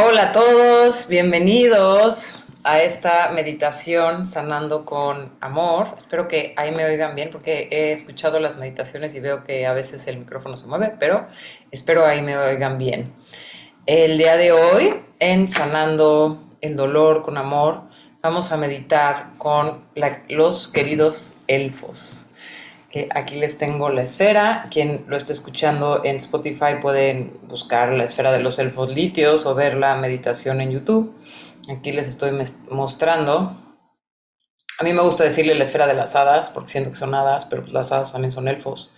Hola a todos, bienvenidos a esta meditación sanando con amor. Espero que ahí me oigan bien porque he escuchado las meditaciones y veo que a veces el micrófono se mueve, pero espero ahí me oigan bien. El día de hoy, en sanando el dolor con amor, vamos a meditar con los queridos elfos aquí les tengo la esfera. Quien lo esté escuchando en Spotify pueden buscar la esfera de los elfos litios o ver la meditación en YouTube. Aquí les estoy mostrando. A mí me gusta decirle la esfera de las hadas porque siento que son hadas, pero pues las hadas también son elfos.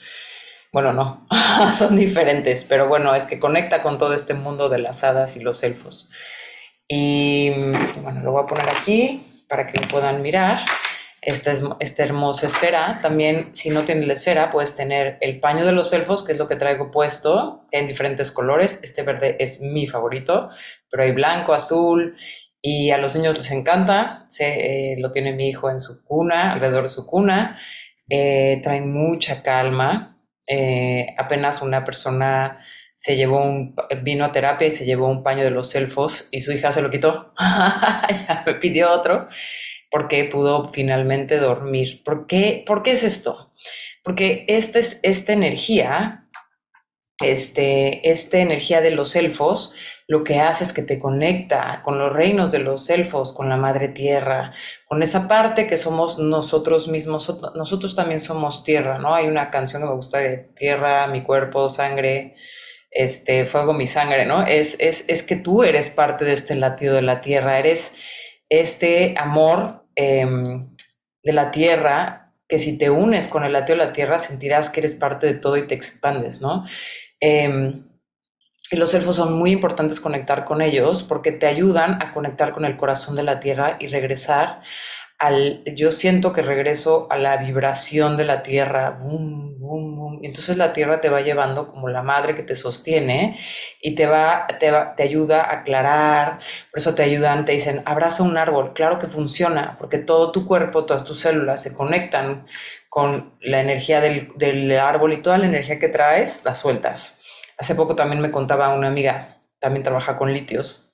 Bueno, no, son diferentes, pero bueno, es que conecta con todo este mundo de las hadas y los elfos. Y bueno, lo voy a poner aquí para que lo puedan mirar esta, esta hermosa esfera. También, si no tienes la esfera, puedes tener el paño de los elfos, que es lo que traigo puesto, en diferentes colores. Este verde es mi favorito, pero hay blanco, azul, y a los niños les encanta. Se, eh, lo tiene mi hijo en su cuna, alrededor de su cuna. Eh, traen mucha calma. Eh, apenas una persona se llevó un, vino a terapia y se llevó un paño de los elfos y su hija se lo quitó. ya me pidió otro porque pudo finalmente dormir. ¿Por qué, ¿Por qué es esto? Porque esta, es, esta energía, este, esta energía de los elfos, lo que hace es que te conecta con los reinos de los elfos, con la madre tierra, con esa parte que somos nosotros mismos, nosotros también somos tierra, ¿no? Hay una canción que me gusta de tierra, mi cuerpo, sangre, este, fuego, mi sangre, ¿no? Es, es, es que tú eres parte de este latido de la tierra, eres este amor Em, de la tierra, que si te unes con el lateo de la tierra sentirás que eres parte de todo y te expandes, ¿no? Em, y los elfos son muy importantes conectar con ellos porque te ayudan a conectar con el corazón de la tierra y regresar yo siento que regreso a la vibración de la tierra, boom, boom, boom. Entonces la tierra te va llevando como la madre que te sostiene y te va, te va, te ayuda a aclarar, por eso te ayudan, te dicen, abraza un árbol, claro que funciona, porque todo tu cuerpo, todas tus células se conectan con la energía del, del árbol y toda la energía que traes la sueltas. Hace poco también me contaba una amiga, también trabaja con litios,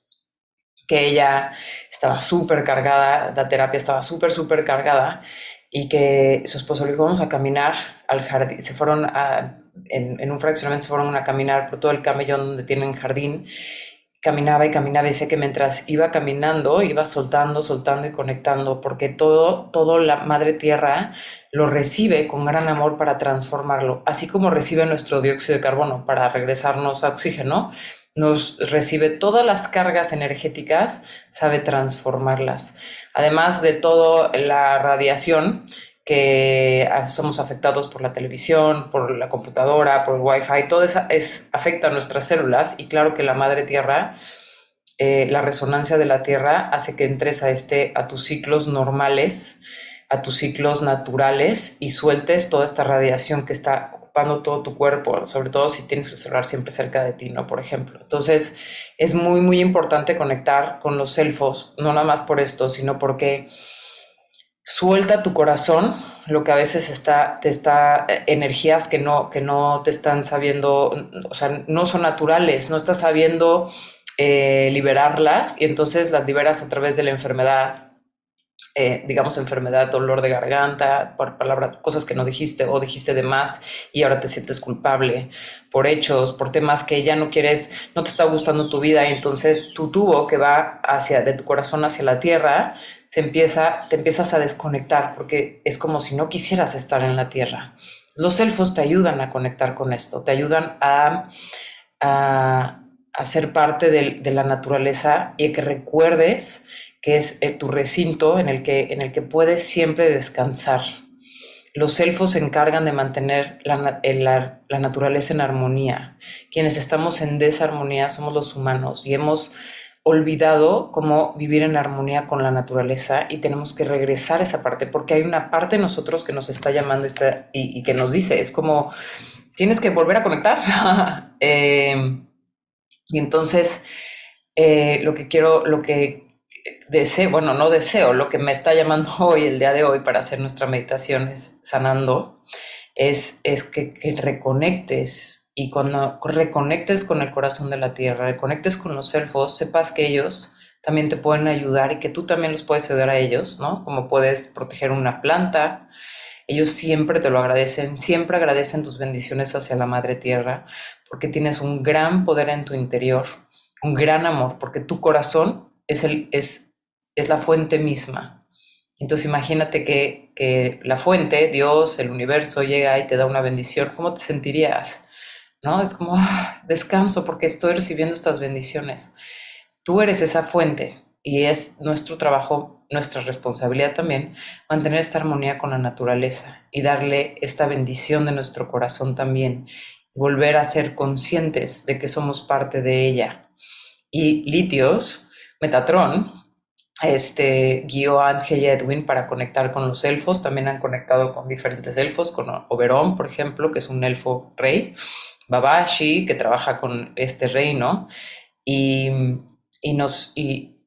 que ella estaba súper cargada, la terapia estaba súper, súper cargada y que su esposo le dijo, vamos a caminar al jardín. Se fueron a, en, un fraccionamiento, se fueron a caminar por todo el camellón donde tienen jardín. Caminaba y caminaba y sé que mientras iba caminando, iba soltando, soltando y conectando, porque todo, todo la madre tierra lo recibe con gran amor para transformarlo, así como recibe nuestro dióxido de carbono para regresarnos a oxígeno, nos recibe todas las cargas energéticas, sabe transformarlas. Además de toda la radiación que ah, somos afectados por la televisión, por la computadora, por el wifi, todo eso es, afecta a nuestras células y claro que la madre tierra, eh, la resonancia de la tierra hace que entres a, este, a tus ciclos normales, a tus ciclos naturales y sueltes toda esta radiación que está todo tu cuerpo, sobre todo si tienes el celular siempre cerca de ti, ¿no? Por ejemplo. Entonces, es muy, muy importante conectar con los elfos, no nada más por esto, sino porque suelta tu corazón lo que a veces está, te está, eh, energías que no, que no te están sabiendo, o sea, no son naturales, no estás sabiendo eh, liberarlas y entonces las liberas a través de la enfermedad, eh, digamos, enfermedad, dolor de garganta, por palabras, cosas que no dijiste o dijiste de más y ahora te sientes culpable por hechos, por temas que ya no quieres, no te está gustando tu vida y entonces tu tubo que va hacia, de tu corazón hacia la tierra, se empieza, te empiezas a desconectar porque es como si no quisieras estar en la tierra. Los elfos te ayudan a conectar con esto, te ayudan a, a, ser parte de, la naturaleza y que recuerdes que es eh, tu recinto en el, que, en el que puedes siempre descansar. Los elfos se encargan de mantener la, la, naturaleza en armonía. Quienes estamos en desarmonía somos los humanos y hemos olvidado cómo vivir en armonía con la naturaleza y tenemos que regresar a esa parte porque hay una parte de nosotros que nos está llamando y, que nos dice, es como, tienes que volver a conectar. Eh, y entonces, eh, lo que quiero, lo que deseo, bueno, no deseo, lo que me está llamando hoy, el día de hoy, para hacer nuestra meditación es sanando, es, es que, reconectes y cuando reconectes con el corazón de la tierra, reconectes con los elfos, sepas que ellos también te pueden ayudar y que tú también los puedes ayudar a ellos, ¿no? Como puedes proteger una planta, ellos siempre te lo agradecen, siempre agradecen tus bendiciones hacia la Madre Tierra, porque tienes un gran poder en tu interior, un gran amor, porque tu corazón es, el, es, es la fuente misma. Entonces imagínate que, que la fuente, Dios, el universo, llega y te da una bendición, ¿cómo te sentirías? ¿No? Es como, ah, descanso porque estoy recibiendo estas bendiciones. Tú eres esa fuente y es nuestro trabajo nuestra responsabilidad también mantener esta armonía con la naturaleza y darle esta bendición de nuestro corazón también, volver a ser conscientes de que somos parte de ella. Y Litios, Metatron, este, guió a Ángel y Edwin para conectar con los elfos, también han conectado con diferentes elfos, con Oberón, por ejemplo, que es un elfo rey, Babashi, que trabaja con este reino, y, y nos...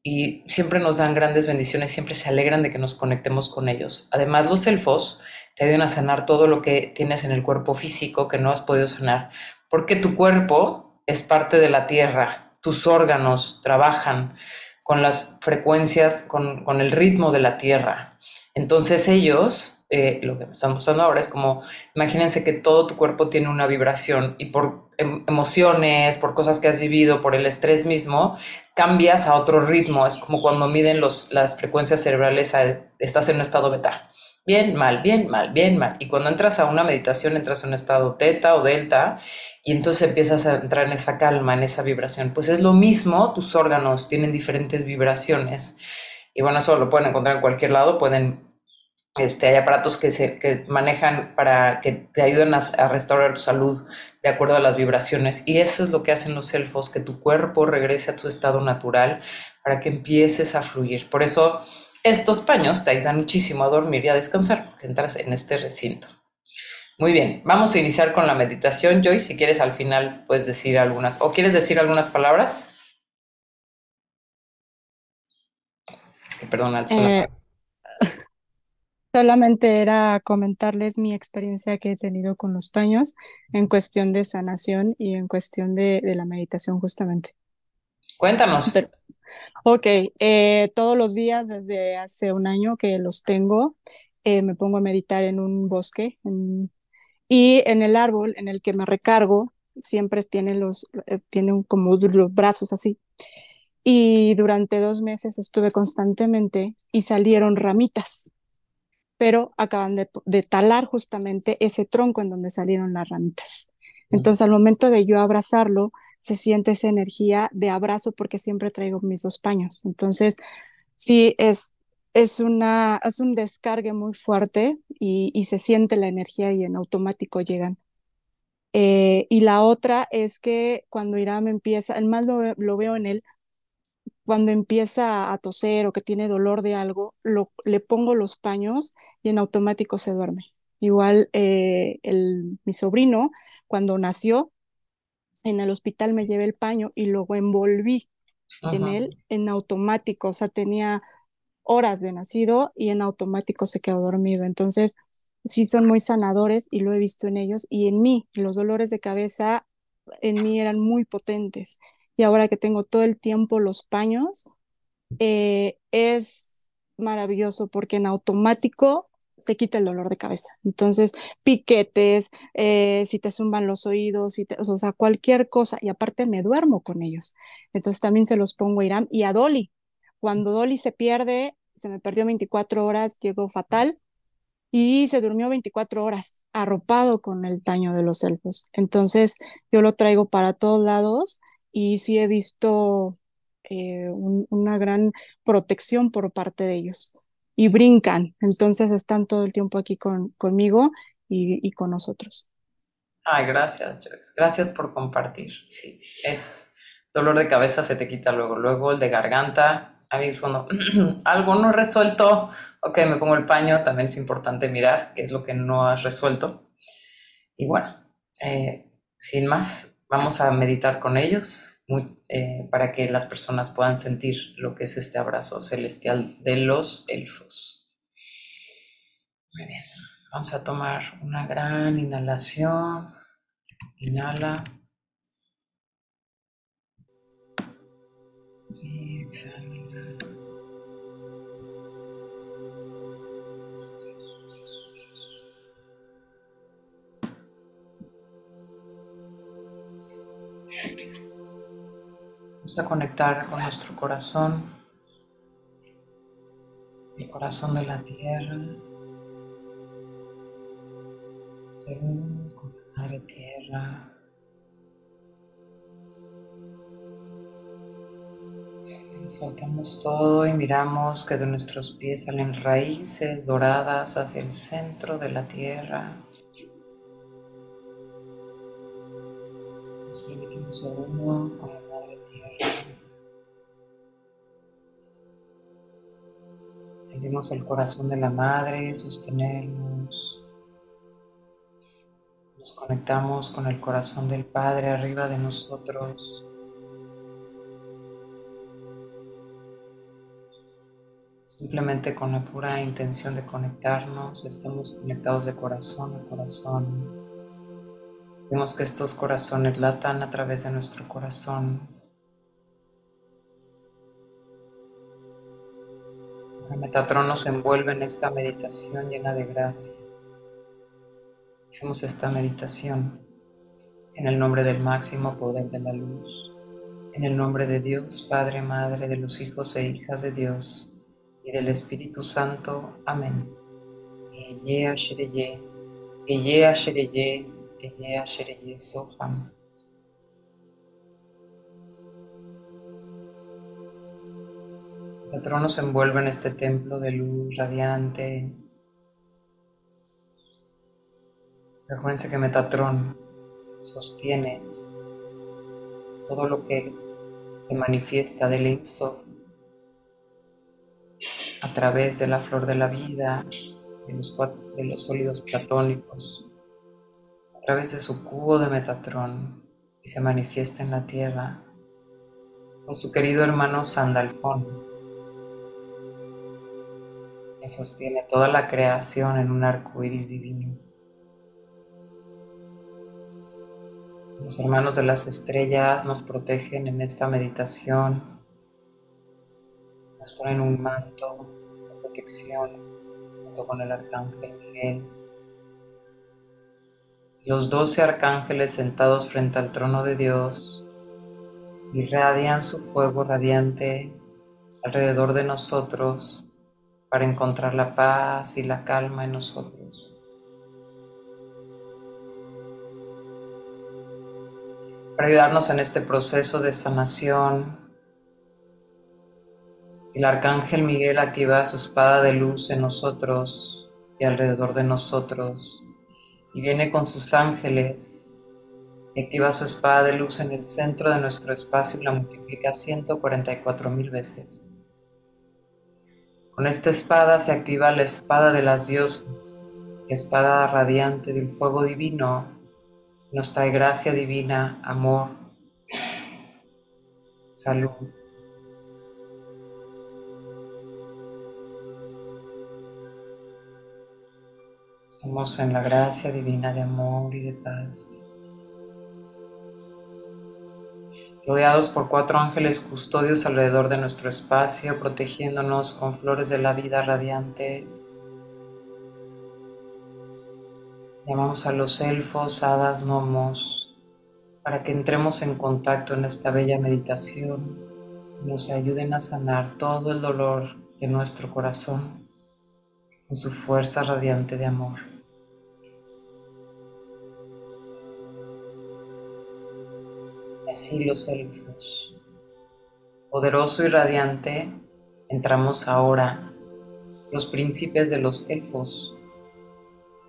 Y siempre nos dan grandes bendiciones, siempre se alegran de que nos conectemos con ellos. Además, los elfos te ayudan a sanar todo lo que tienes en el cuerpo físico que no has podido sanar, porque tu cuerpo es parte de la tierra, tus órganos trabajan con las frecuencias, con, con el ritmo de la tierra. Entonces ellos eh, lo que me están mostrando ahora es como, imagínense que todo tu cuerpo tiene una vibración y por em, emociones, por cosas que has vivido, por el estrés mismo, cambias a otro ritmo. Es como cuando miden los, las frecuencias cerebrales, estás en un estado beta. Bien, mal, bien, mal, bien, mal. Y cuando entras a una meditación, entras en un estado teta o delta y entonces empiezas a entrar en esa calma, en esa vibración. Pues es lo mismo, tus órganos tienen diferentes vibraciones. Y bueno, eso lo pueden encontrar en cualquier lado, pueden este, hay aparatos que se manejan para que te ayuden a, restaurar tu salud de acuerdo a las vibraciones. Y eso es lo que hacen los elfos, que tu cuerpo regrese a tu estado natural para que empieces a fluir. Por eso estos paños te ayudan muchísimo a dormir y a descansar, porque entras en este recinto. Muy bien, vamos a iniciar con la meditación. Joy, si quieres al final puedes decir algunas, o quieres decir algunas palabras. que perdona, el Solamente era comentarles mi experiencia que he tenido con los paños en cuestión de sanación y en cuestión de, la meditación justamente. Cuéntanos. Ok, eh, todos los días desde hace un año que los tengo, eh, me pongo a meditar en un bosque y en el árbol en el que me recargo siempre tiene, los, eh, tiene como los brazos así. Y durante dos meses estuve constantemente y salieron ramitas pero acaban de, talar justamente ese tronco en donde salieron las ramitas. Entonces, al momento de yo abrazarlo, se siente esa energía de abrazo porque siempre traigo mis dos paños. Entonces, sí, es, es, una, es un descargue muy fuerte y, se siente la energía y en automático llegan. Eh, y la otra es que cuando Irán empieza, el más lo, lo veo en él, cuando empieza a toser o que tiene dolor de algo, lo, le pongo los paños y en automático se duerme. Igual eh, el, mi sobrino, cuando nació, en el hospital me llevé el paño y luego envolví en él en automático, o sea, tenía horas de nacido y en automático se quedó dormido. Entonces, sí son muy sanadores y lo he visto en ellos y en mí, los dolores de cabeza en mí eran muy potentes. Y ahora que tengo todo el tiempo los paños, eh, es maravilloso porque en automático se quita el dolor de cabeza. Entonces, piquetes, eh, si te zumban los oídos, o sea, cualquier cosa. Y aparte me duermo con ellos. Entonces también se los pongo a Irán y a Dolly. Cuando Dolly se pierde, se me perdió 24 horas, llegó fatal y se durmió 24 horas arropado con el paño de los elfos. Entonces, yo lo traigo para todos lados y sí he visto eh, una gran protección por parte de ellos y brincan. Entonces están todo el tiempo aquí con, conmigo y, con nosotros. Ay, gracias. Gracias por compartir. Sí, es dolor de cabeza se te quita luego. Luego el de garganta. A mí cuando algo no resuelto, ok, me pongo el paño. También es importante mirar qué es lo que no has resuelto. Y bueno, eh, sin más, vamos a meditar con ellos. Eh, para que las personas puedan sentir lo que es este abrazo celestial de los elfos. Muy bien, vamos a tomar una gran inhalación Inhala. Exhala. Vamos a conectar con nuestro corazón, el corazón de la tierra, según con la madre tierra. Soltamos todo y miramos que de nuestros pies salen raíces doradas hacia el centro de la tierra. Seguimos el corazón de la madre, sostenernos. Nos conectamos con el corazón del Padre arriba de nosotros. Simplemente con la pura intención de conectarnos, estamos conectados de corazón a corazón. Vemos que estos corazones latan a través de nuestro corazón. El Metatron nos envuelve en esta meditación llena de gracia. Hacemos esta meditación en el nombre del máximo poder de la luz, en el nombre de Dios, Padre, Madre, de los hijos e hijas de Dios y del Espíritu Santo. Amén. Eye Shereye, Eye Shereye, Eye Shereye Soham. El trono se envuelve en este templo de luz radiante. Recuérdense que Metatron sostiene todo lo que se manifiesta del Insof a través de la flor de la vida, de los, de los sólidos platónicos, a través de su cubo de Metatrón y se manifiesta en la tierra con su querido hermano Sandalfón, que sostiene toda la creación en un arco iris divino. Los hermanos de las estrellas nos protegen en esta meditación nos ponen un manto de protección junto con el arcángel Miguel. Los doce arcángeles sentados frente al trono de Dios irradian su fuego radiante alrededor de nosotros para encontrar la paz y la calma en nosotros. Para ayudarnos en este proceso de sanación el arcángel Miguel activa su espada de luz en nosotros y alrededor de nosotros y viene con sus ángeles y activa su espada de luz en el centro de nuestro espacio y la multiplica 144 mil veces. Con esta espada se activa la espada de las diosas, espada radiante del fuego divino, nos trae gracia divina, amor, salud Estamos en la gracia divina de amor y de paz. Rodeados por cuatro ángeles custodios alrededor de nuestro espacio, protegiéndonos con flores de la vida radiante. Llamamos a los elfos, hadas, gnomos, para que entremos en contacto en esta bella meditación y nos ayuden a sanar todo el dolor de nuestro corazón con su fuerza radiante de amor. Así los elfos. Poderoso y radiante, entramos ahora, los príncipes de los elfos.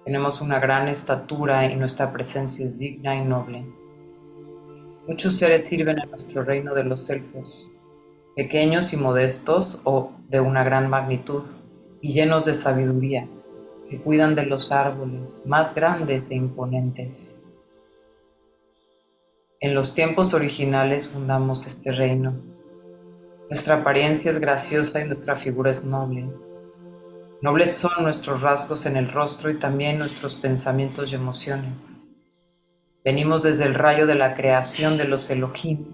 Tenemos una gran estatura y nuestra presencia es digna y noble. Muchos seres sirven en nuestro reino de los elfos, pequeños y modestos o de una gran magnitud y llenos de sabiduría, que cuidan de los árboles más grandes e imponentes. En los tiempos originales fundamos este reino. Nuestra apariencia es graciosa y nuestra figura es noble. Nobles son nuestros rasgos en el rostro y también nuestros pensamientos y emociones. Venimos desde el rayo de la creación de los Elohim,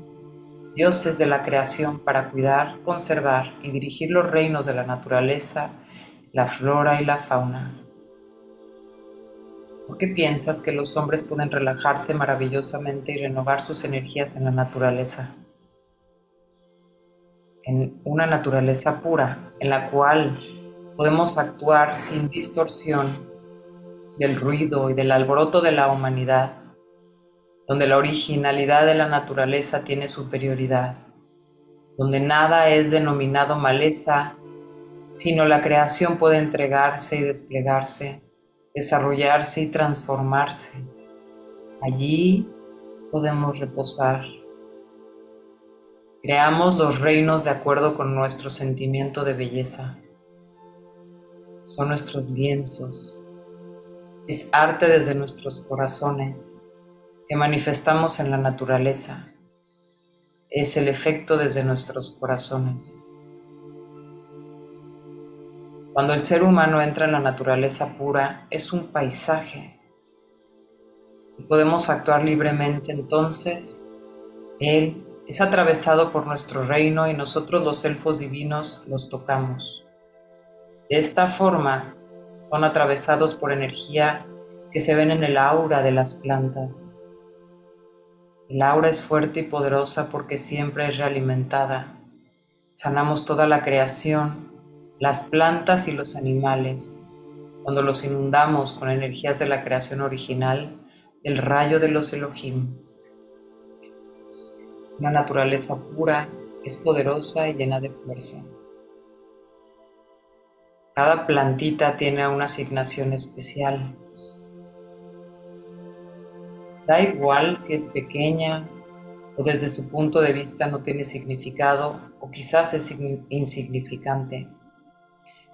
dioses de la creación, para cuidar, conservar y dirigir los reinos de la naturaleza, la flora y la fauna. ¿Por qué piensas que los hombres pueden relajarse maravillosamente y renovar sus energías en la naturaleza? En una naturaleza pura, en la cual podemos actuar sin distorsión del ruido y del alboroto de la humanidad, donde la originalidad de la naturaleza tiene superioridad, donde nada es denominado maleza, sino la creación puede entregarse y desplegarse desarrollarse y transformarse. Allí podemos reposar. Creamos los reinos de acuerdo con nuestro sentimiento de belleza. Son nuestros lienzos. Es arte desde nuestros corazones que manifestamos en la naturaleza. Es el efecto desde nuestros corazones. Cuando el ser humano entra en la naturaleza pura, es un paisaje. Y podemos actuar libremente, entonces Él es atravesado por nuestro reino y nosotros los elfos divinos los tocamos. De esta forma, son atravesados por energía que se ven en el aura de las plantas. El aura es fuerte y poderosa porque siempre es realimentada. Sanamos toda la creación las plantas y los animales, cuando los inundamos con energías de la creación original, el rayo de los Elohim. Una naturaleza pura es poderosa y llena de fuerza. Cada plantita tiene una asignación especial. Da igual si es pequeña o desde su punto de vista no tiene significado o quizás es insignificante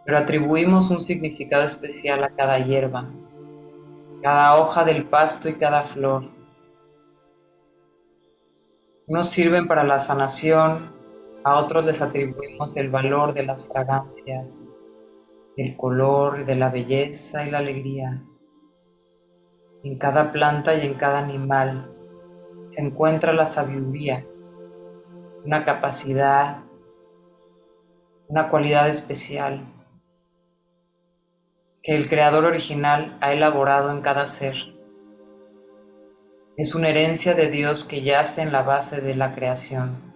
pero atribuimos un significado especial a cada hierba, cada hoja del pasto y cada flor. Unos sirven para la sanación, a otros les atribuimos el valor de las fragancias, del color, de la belleza y la alegría. En cada planta y en cada animal se encuentra la sabiduría, una capacidad, una cualidad especial que el creador original ha elaborado en cada ser. Es una herencia de Dios que yace en la base de la creación.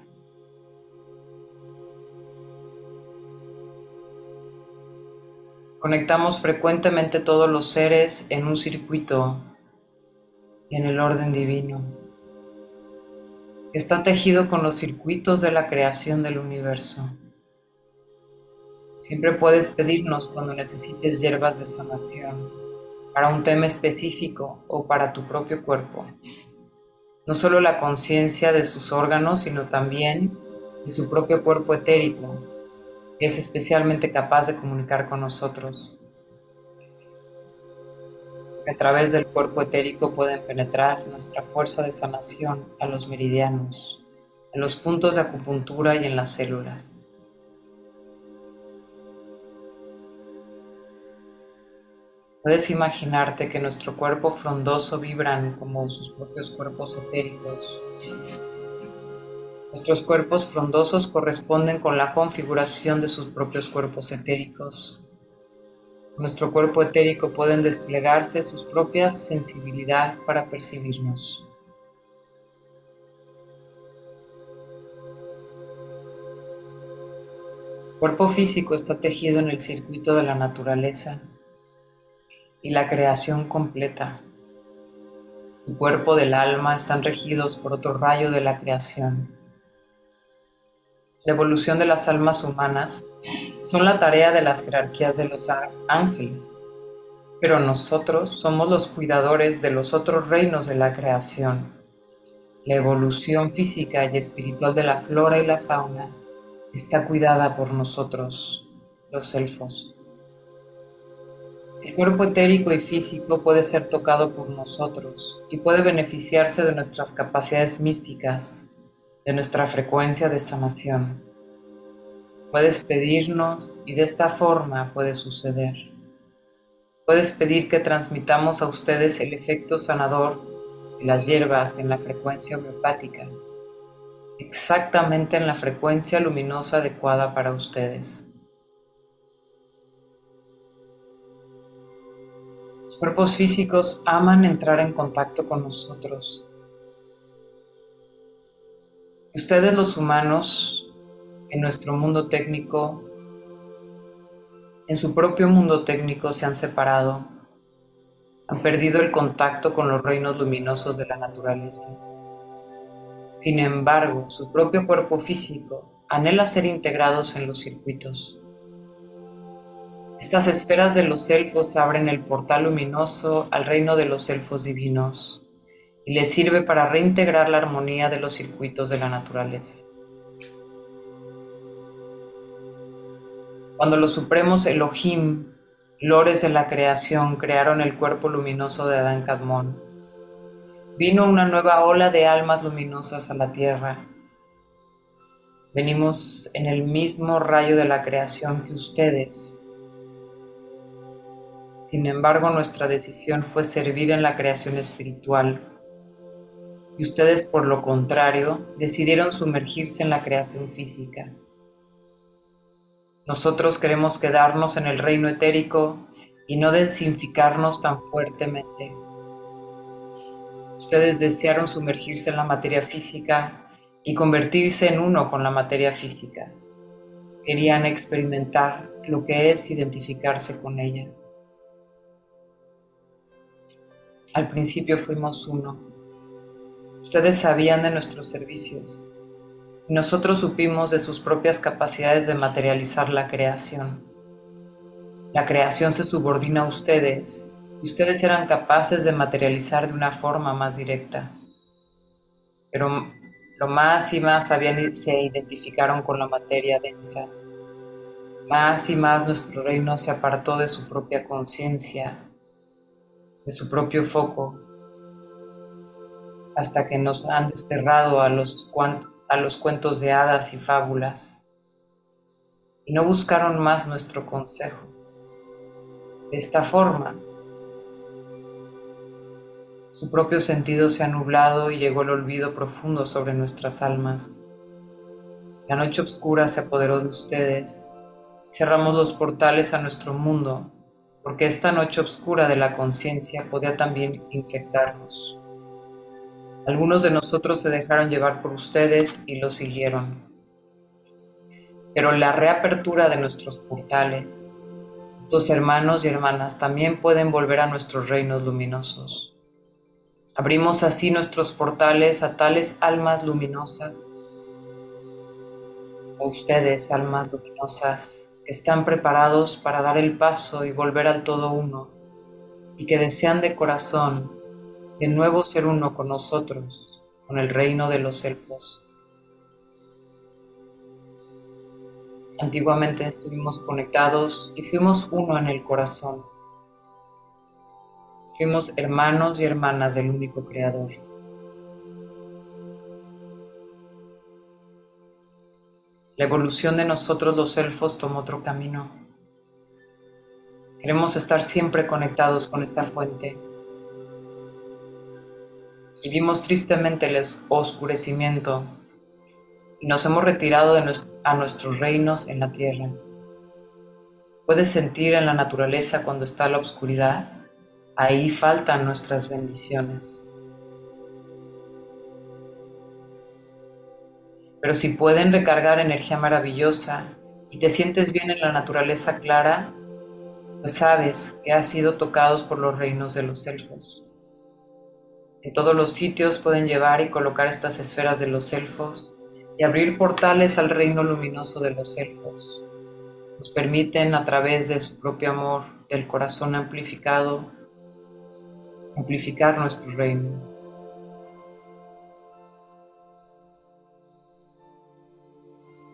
Conectamos frecuentemente todos los seres en un circuito en el orden divino. Está tejido con los circuitos de la creación del universo. Siempre puedes pedirnos cuando necesites hierbas de sanación para un tema específico o para tu propio cuerpo. No solo la conciencia de sus órganos, sino también de su propio cuerpo etérico, que es especialmente capaz de comunicar con nosotros. A través del cuerpo etérico pueden penetrar nuestra fuerza de sanación a los meridianos, en los puntos de acupuntura y en las células. Puedes imaginarte que nuestro cuerpo frondoso vibran como sus propios cuerpos etéricos. Nuestros cuerpos frondosos corresponden con la configuración de sus propios cuerpos etéricos. Nuestro cuerpo etérico pueden desplegarse sus propias sensibilidad para percibirnos. El cuerpo físico está tejido en el circuito de la naturaleza y la creación completa. El cuerpo del alma están regidos por otro rayo de la creación. La evolución de las almas humanas son la tarea de las jerarquías de los ángeles, pero nosotros somos los cuidadores de los otros reinos de la creación. La evolución física y espiritual de la flora y la fauna está cuidada por nosotros, los elfos. El cuerpo etérico y físico puede ser tocado por nosotros y puede beneficiarse de nuestras capacidades místicas, de nuestra frecuencia de sanación. Puedes pedirnos y de esta forma puede suceder. Puedes pedir que transmitamos a ustedes el efecto sanador de las hierbas en la frecuencia homeopática, exactamente en la frecuencia luminosa adecuada para ustedes. Cuerpos físicos aman entrar en contacto con nosotros. Ustedes los humanos, en nuestro mundo técnico, en su propio mundo técnico se han separado, han perdido el contacto con los reinos luminosos de la naturaleza. Sin embargo, su propio cuerpo físico anhela ser integrados en los circuitos. Estas esferas de los elfos abren el portal luminoso al reino de los elfos divinos y les sirve para reintegrar la armonía de los circuitos de la naturaleza. Cuando los supremos Elohim, lores de la creación, crearon el cuerpo luminoso de Adán Kadmon, vino una nueva ola de almas luminosas a la tierra. Venimos en el mismo rayo de la creación que ustedes. Sin embargo, nuestra decisión fue servir en la creación espiritual. Y ustedes, por lo contrario, decidieron sumergirse en la creación física. Nosotros queremos quedarnos en el reino etérico y no desinficarnos tan fuertemente. Ustedes desearon sumergirse en la materia física y convertirse en uno con la materia física. Querían experimentar lo que es identificarse con ella. Al principio fuimos uno. Ustedes sabían de nuestros servicios nosotros supimos de sus propias capacidades de materializar la creación. La creación se subordina a ustedes y ustedes eran capaces de materializar de una forma más directa. Pero lo más y más se identificaron con la materia densa. Más y más nuestro reino se apartó de su propia conciencia, de su propio foco, hasta que nos han desterrado a los a los cuentos de hadas y fábulas, y no buscaron más nuestro consejo. De esta forma, su propio sentido se ha nublado y llegó el olvido profundo sobre nuestras almas. La noche oscura se apoderó de ustedes. Cerramos los portales a nuestro mundo, porque esta noche oscura de la conciencia podía también infectarnos. Algunos de nosotros se dejaron llevar por ustedes y lo siguieron. Pero la reapertura de nuestros portales, estos hermanos y hermanas también pueden volver a nuestros reinos luminosos. Abrimos así nuestros portales a tales almas luminosas, o ustedes, almas luminosas, que están preparados para dar el paso y volver al todo uno, y que desean de corazón de nuevo ser uno con nosotros, con el reino de los elfos. Antiguamente estuvimos conectados y fuimos uno en el corazón. Fuimos hermanos y hermanas del único Creador. La evolución de nosotros los elfos tomó otro camino. Queremos estar siempre conectados con esta fuente y vimos tristemente el oscurecimiento y nos hemos retirado de a nuestros reinos en la tierra. Puedes sentir en la naturaleza cuando está la oscuridad, ahí faltan nuestras bendiciones. Pero si pueden recargar energía maravillosa y te sientes bien en la naturaleza clara, pues sabes que has sido tocados por los reinos de los elfos. En todos los sitios pueden llevar y colocar estas esferas de los elfos y abrir portales al reino luminoso de los elfos. Nos permiten a través de su propio amor, del corazón amplificado, amplificar nuestro reino.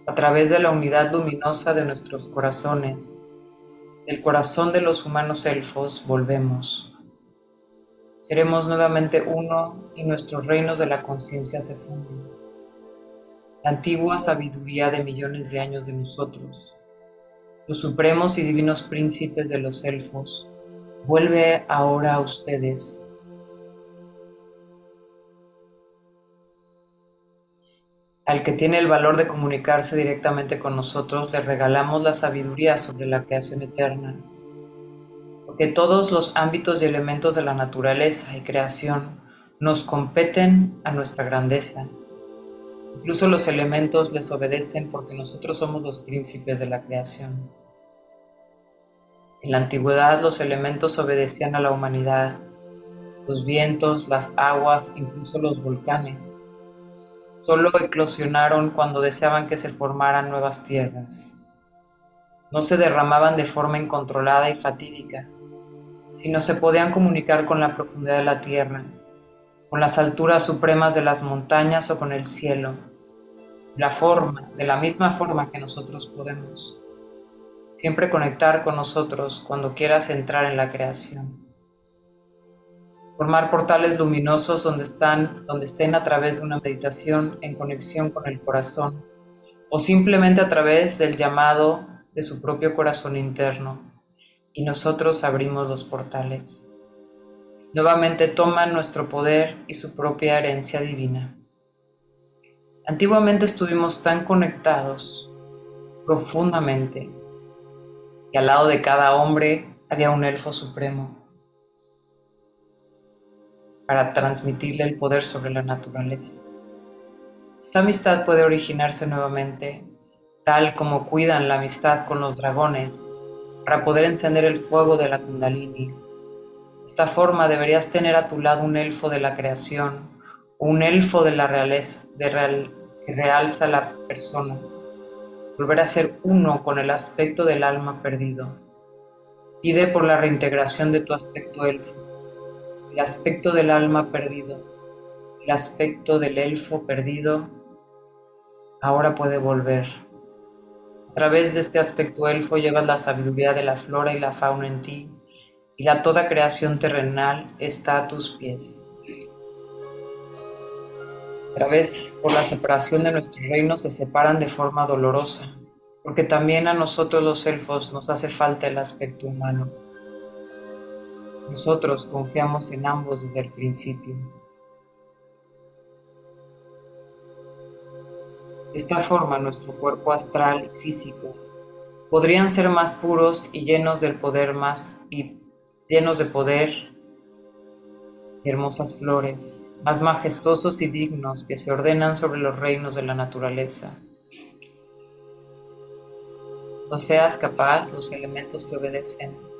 A través de la unidad luminosa de nuestros corazones, el corazón de los humanos elfos, volvemos Seremos nuevamente uno y nuestros reinos de la conciencia se funden. La antigua sabiduría de millones de años de nosotros, los supremos y divinos príncipes de los elfos, vuelve ahora a ustedes. Al que tiene el valor de comunicarse directamente con nosotros, le regalamos la sabiduría sobre la creación eterna. Porque todos los ámbitos y elementos de la naturaleza y creación nos competen a nuestra grandeza. Incluso los elementos les obedecen porque nosotros somos los príncipes de la creación. En la antigüedad los elementos obedecían a la humanidad, los vientos, las aguas, incluso los volcanes. Solo eclosionaron cuando deseaban que se formaran nuevas tierras. No se derramaban de forma incontrolada y fatídica, sino se podían comunicar con la profundidad de la tierra, con las alturas supremas de las montañas o con el cielo, la forma, de la misma forma que nosotros podemos. Siempre conectar con nosotros cuando quieras entrar en la creación formar portales luminosos donde, están, donde estén a través de una meditación en conexión con el corazón o simplemente a través del llamado de su propio corazón interno y nosotros abrimos los portales. Nuevamente toman nuestro poder y su propia herencia divina. Antiguamente estuvimos tan conectados profundamente que al lado de cada hombre había un elfo supremo para transmitirle el poder sobre la naturaleza. Esta amistad puede originarse nuevamente, tal como cuidan la amistad con los dragones, para poder encender el fuego de la kundalini. De esta forma deberías tener a tu lado un elfo de la creación, un elfo de la realeza, que realza la persona, volver a ser uno con el aspecto del alma perdido. Pide por la reintegración de tu aspecto elfo el aspecto del alma perdido, el aspecto del elfo perdido, ahora puede volver. A través de este aspecto elfo llevas la sabiduría de la flora y la fauna en ti, y la toda creación terrenal está a tus pies. A través por la separación de nuestro reino se separan de forma dolorosa, porque también a nosotros los elfos nos hace falta el aspecto humano. Nosotros confiamos en ambos desde el principio. De esta forma nuestro cuerpo astral y físico podrían ser más puros y llenos del poder más y llenos de poder y hermosas flores, más majestuosos y dignos que se ordenan sobre los reinos de la naturaleza. No seas capaz, los elementos te obedecen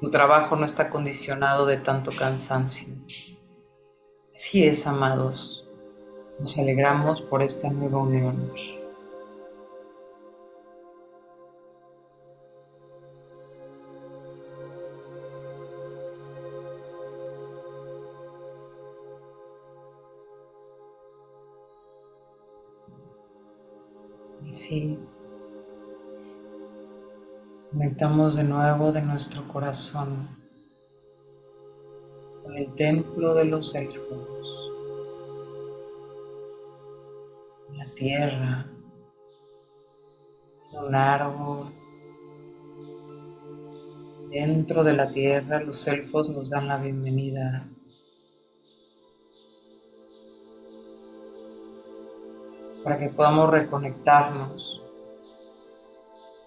tu trabajo no está condicionado de tanto cansancio. Así es, amados. Nos alegramos por esta nueva unión. Sí. Conectamos de nuevo de nuestro corazón con el templo de los elfos, la tierra, un árbol. Dentro de la tierra los elfos nos dan la bienvenida. para que podamos reconectarnos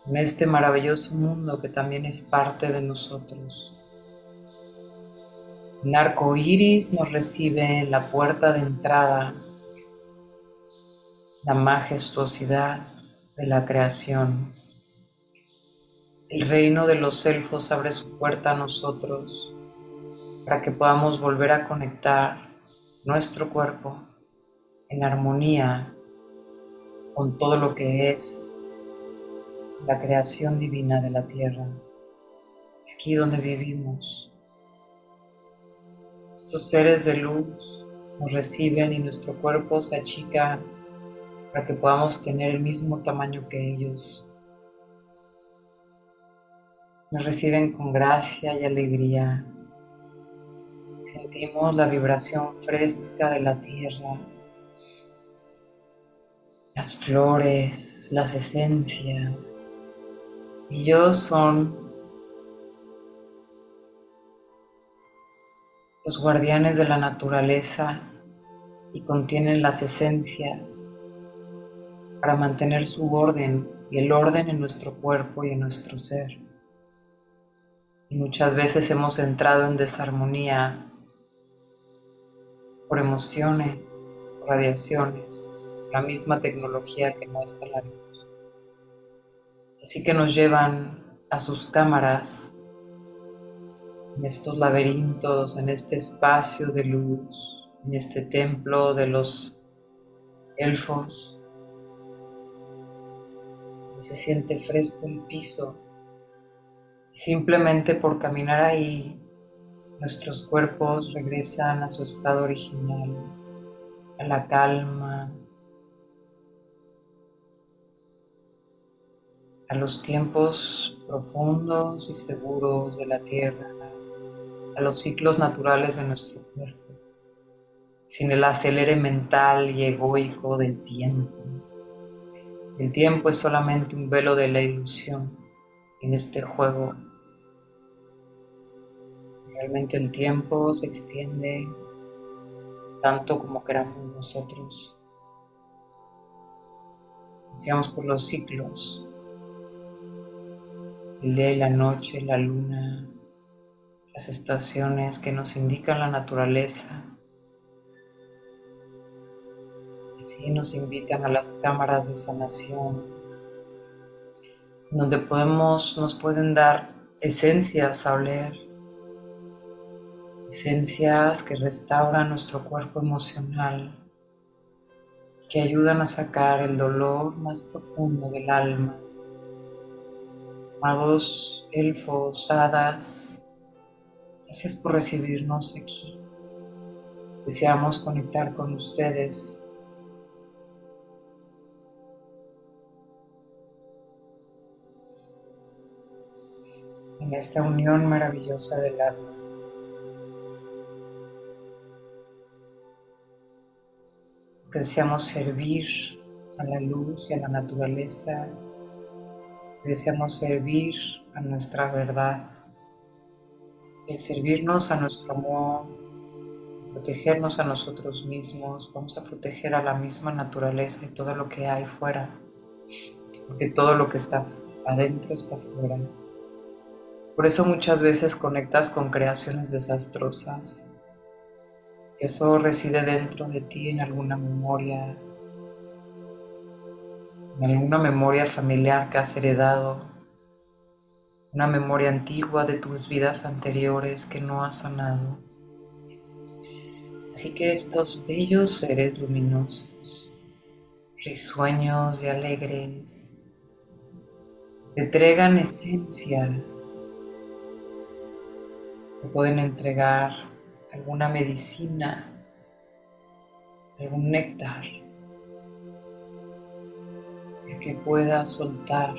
en este maravilloso mundo que también es parte de nosotros. El arco iris nos recibe en la puerta de entrada, la majestuosidad de la creación. El reino de los elfos abre su puerta a nosotros para que podamos volver a conectar nuestro cuerpo en armonía con todo lo que es la creación divina de la tierra, aquí donde vivimos. Estos seres de luz nos reciben y nuestro cuerpo se achica para que podamos tener el mismo tamaño que ellos. Nos reciben con gracia y alegría. Sentimos la vibración fresca de la tierra, las flores, las esencias ellos son los guardianes de la naturaleza y contienen las esencias para mantener su orden y el orden en nuestro cuerpo y en nuestro ser. Y muchas veces hemos entrado en desarmonía por emociones, radiaciones, la misma tecnología que muestra la. Así que nos llevan a sus cámaras, en estos laberintos, en este espacio de luz, en este templo de los elfos. Se siente fresco el piso. Simplemente por caminar ahí, nuestros cuerpos regresan a su estado original, a la calma, a los tiempos profundos y seguros de la tierra, a los ciclos naturales de nuestro cuerpo, sin el acelere mental y egoico del tiempo. El tiempo es solamente un velo de la ilusión en este juego. Realmente el tiempo se extiende tanto como queramos nosotros. Sigamos por los ciclos el día y la noche, la luna, las estaciones que nos indican la naturaleza. Así nos invitan a las cámaras de sanación, donde podemos, nos pueden dar esencias a oler, esencias que restauran nuestro cuerpo emocional, que ayudan a sacar el dolor más profundo del alma magos, elfos, hadas, gracias por recibirnos aquí. Deseamos conectar con ustedes. En esta unión maravillosa del alma. deseamos servir a la luz y a la naturaleza deseamos servir a nuestra verdad, el servirnos a nuestro amor, protegernos a nosotros mismos, vamos a proteger a la misma naturaleza y todo lo que hay fuera, porque todo lo que está adentro está fuera. Por eso muchas veces conectas con creaciones desastrosas. Eso reside dentro de ti en alguna memoria, alguna memoria familiar que has heredado, una memoria antigua de tus vidas anteriores que no has sanado. Así que estos bellos seres luminosos, risueños y alegres, te entregan esencia, te pueden entregar alguna medicina, algún néctar que pueda soltar.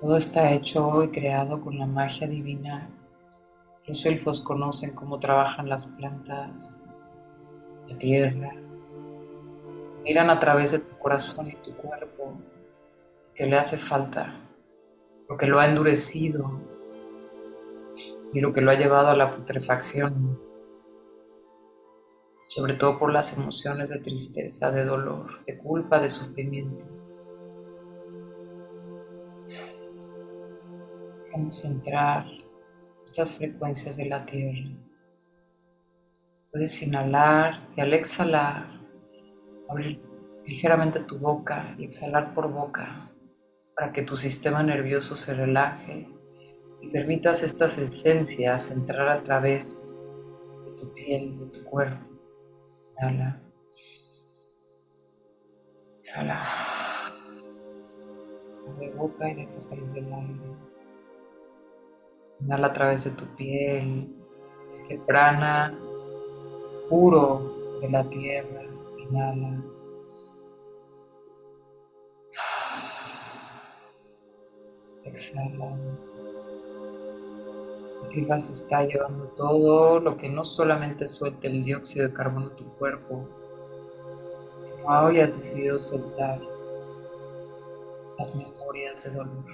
Todo está hecho y creado con la magia divina. Los elfos conocen cómo trabajan las plantas, la tierra. Miran a través de tu corazón y tu cuerpo que le hace falta, lo que lo ha endurecido y lo que lo ha llevado a la putrefacción sobre todo por las emociones de tristeza, de dolor, de culpa, de sufrimiento. Vamos a entrar estas frecuencias de la tierra. Puedes inhalar y al exhalar abrir ligeramente tu boca y exhalar por boca para que tu sistema nervioso se relaje y permitas estas esencias entrar a través de tu piel, de tu cuerpo. Inhala. Exhala. Abre boca y deja salir el aire. Inhala a través de tu piel. Este prana puro de la tierra. Inhala. Exhala se está llevando todo lo que no solamente suelte el dióxido de carbono en tu cuerpo, sino hoy has decidido soltar las memorias de dolor.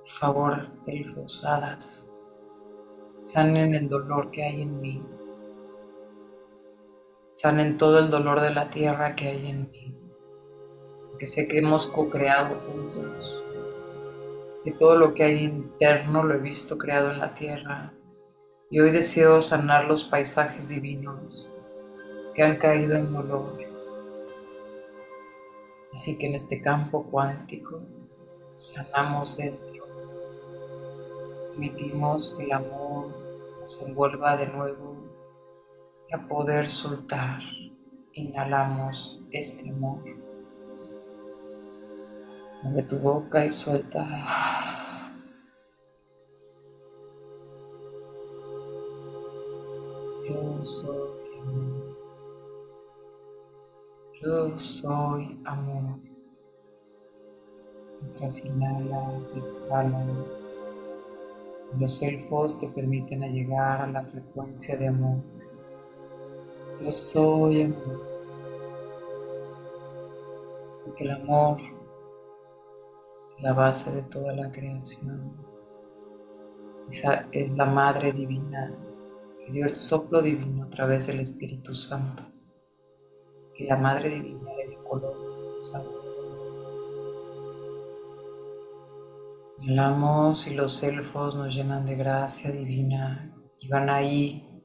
Por favor, elfos, hadas, sanen el dolor que hay en mí. Sanen todo el dolor de la tierra que hay en mí. que sé que hemos co-creado juntos, que todo lo que hay interno lo he visto creado en la tierra y hoy deseo sanar los paisajes divinos que han caído en dolor. Así que en este campo cuántico sanamos dentro, permitimos que el amor nos envuelva de nuevo y a poder soltar, inhalamos este amor. Abre tu boca y suelta. Yo soy amor. Yo soy amor. Mientras inhalas y exhalas, los elfos te permiten llegar a la frecuencia de amor. Yo soy amor. Porque el amor la base de toda la creación. Es la Madre Divina que dio el soplo divino a través del Espíritu Santo. Y la Madre Divina le dio color Hablamos y los elfos nos llenan de gracia divina y van ahí,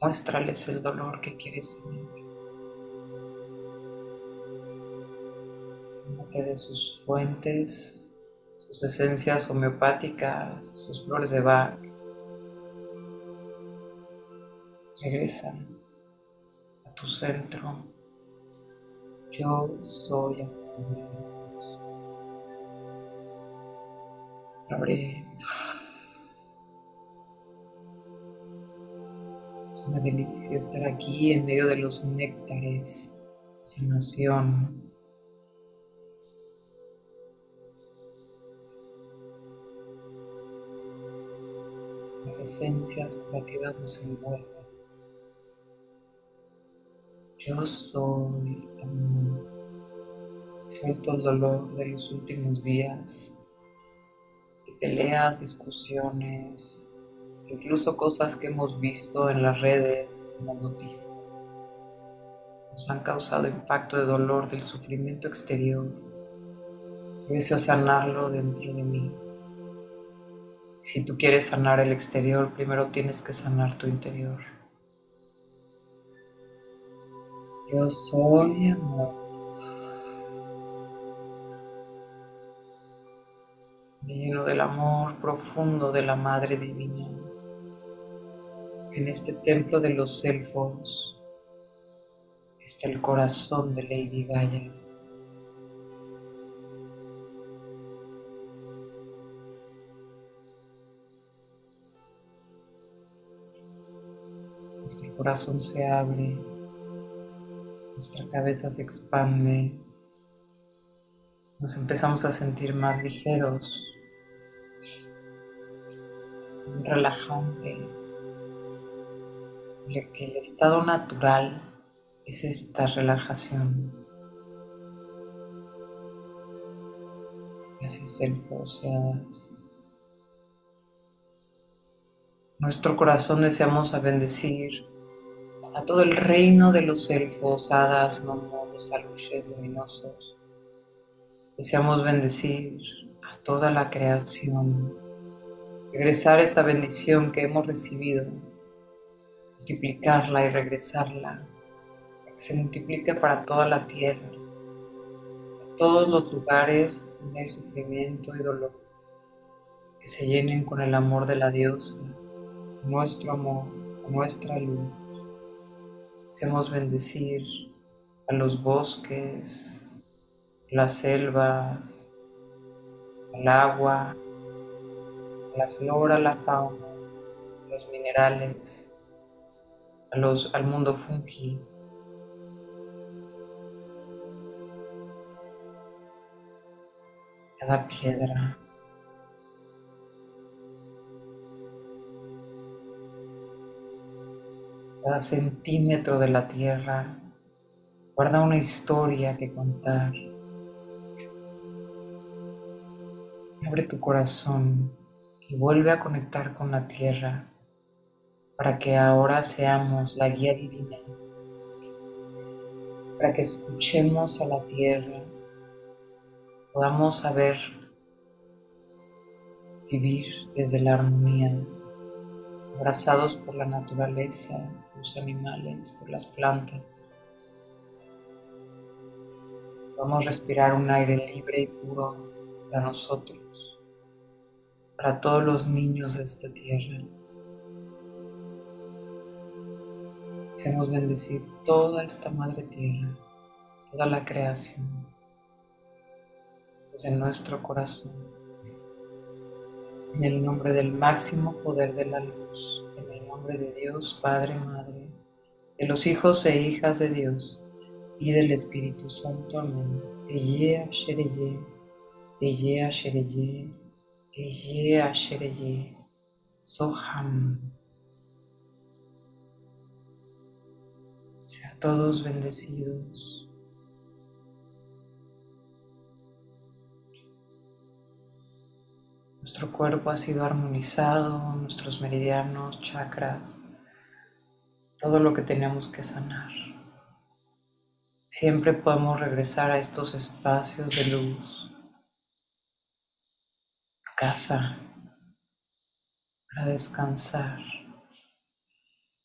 muéstrales el dolor que quieres tener. De sus fuentes sus esencias homeopáticas, sus flores de Bach, regresan a tu centro. Yo soy amor. Abre. Es una delicia estar aquí en medio de los néctares, sanación, esencias curativas nos envuelven. Yo soy amor. Suelto el dolor de los últimos días, peleas, discusiones, incluso cosas que hemos visto en las redes, en las noticias. Nos han causado impacto de dolor del sufrimiento exterior. Yo sanarlo dentro de mí. Si tú quieres sanar el exterior, primero tienes que sanar tu interior. Yo soy amor. lleno del amor profundo de la Madre Divina. En este templo de los elfos está el corazón de Lady Gaia. Corazón se abre, nuestra cabeza se expande, nos empezamos a sentir más ligeros, relajante, el estado natural es esta relajación. Gracias, Elfos. Nuestro corazón deseamos a bendecir todo el reino de los elfos, hadas, gnomos, aluches luminosos. Deseamos bendecir a toda la creación, regresar esta bendición que hemos recibido, multiplicarla y regresarla, que se multiplique para toda la tierra, todos los lugares donde hay sufrimiento y dolor, que se llenen con el amor de la diosa, nuestro amor, nuestra luz. Deseamos bendecir a los bosques, las selvas, el agua, la flora, la fauna, los minerales, a al mundo fungi. Cada piedra, Cada centímetro de la tierra guarda una historia que contar. Abre tu corazón y vuelve a conectar con la tierra para que ahora seamos la guía divina, para que escuchemos a la tierra podamos saber vivir desde la armonía, abrazados por la naturaleza, los animales, por las plantas. Vamos a respirar un aire libre y puro para nosotros, para todos los niños de esta tierra. Queremos bendecir toda esta madre tierra, toda la creación, desde nuestro corazón. En el nombre del máximo poder de la luz, de Dios, Padre, Madre, de los hijos e hijas de Dios y del Espíritu Santo. Amén. Eye Shereye, Eye Shereye, Eye Soham. Sean todos bendecidos. Nuestro cuerpo ha sido armonizado, nuestros meridianos, chakras, todo lo que tenemos que sanar. Siempre podemos regresar a estos espacios de luz, casa, para descansar.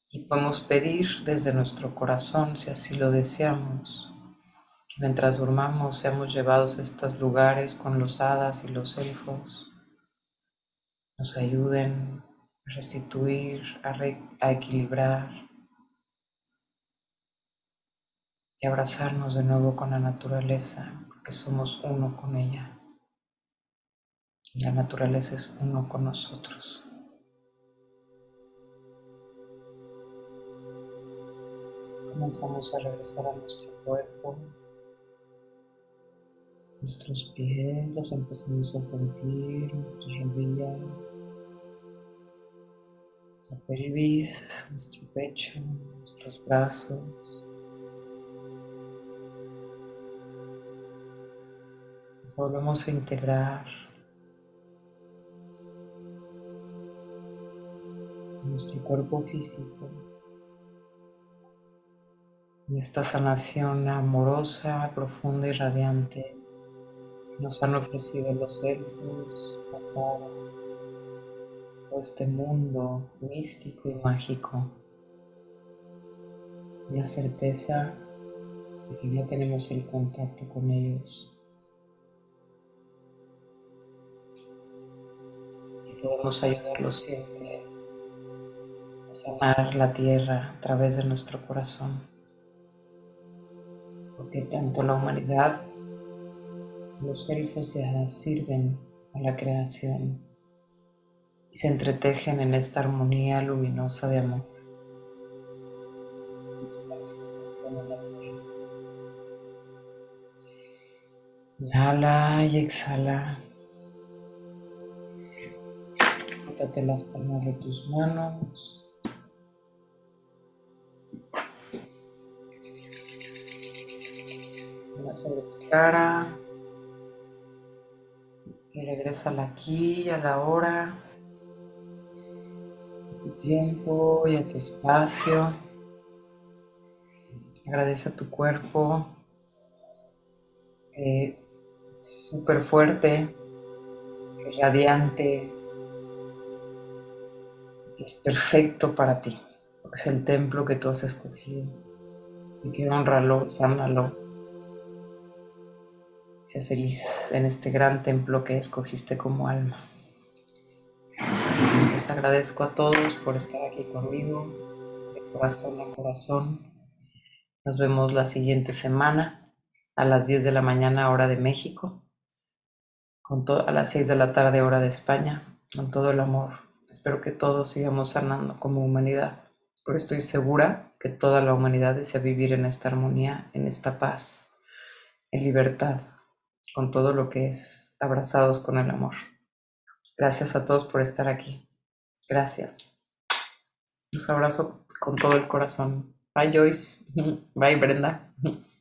Y podemos pedir desde nuestro corazón, si así lo deseamos, que mientras durmamos seamos llevados a estos lugares con los hadas y los elfos nos ayuden a restituir, a, equilibrar y abrazarnos de nuevo con la naturaleza, porque somos uno con ella. Y la naturaleza es uno con nosotros. Comenzamos a regresar a nuestro cuerpo, nuestros pies, los empezamos a sentir, nuestras rodillas, nuestra pelvis, nuestro pecho, nuestros brazos. volvemos a integrar nuestro cuerpo físico en esta sanación amorosa, profunda y radiante nos han ofrecido los elfos, las hadas, este mundo místico y mágico. La certeza de que ya tenemos el contacto con ellos. Y podemos ayudarlos siempre a sanar la tierra a través de nuestro corazón. Porque tanto la humanidad los elfos ya sirven a la creación y se entretejen en esta armonía luminosa de amor. Inhala y exhala. Frótate las palmas de tus manos. sobre tu cara y regresa aquí a la hora, a tu tiempo y a tu espacio. Agradece a tu cuerpo eh, súper fuerte, radiante, es perfecto para ti, es el templo que tú has escogido. Así que honralo, sánalo feliz en este gran templo que escogiste como alma. Les agradezco a todos por estar aquí conmigo, de corazón a corazón. Nos vemos la siguiente semana a las 10 de la mañana hora de México, con a las 6 de la tarde hora de España, con todo el amor. Espero que todos sigamos sanando como humanidad, porque estoy segura que toda la humanidad desea vivir en esta armonía, en esta paz, en libertad, con todo lo que es abrazados con el amor. Gracias a todos por estar aquí. Gracias. Los abrazo con todo el corazón. Bye Joyce. Bye Brenda.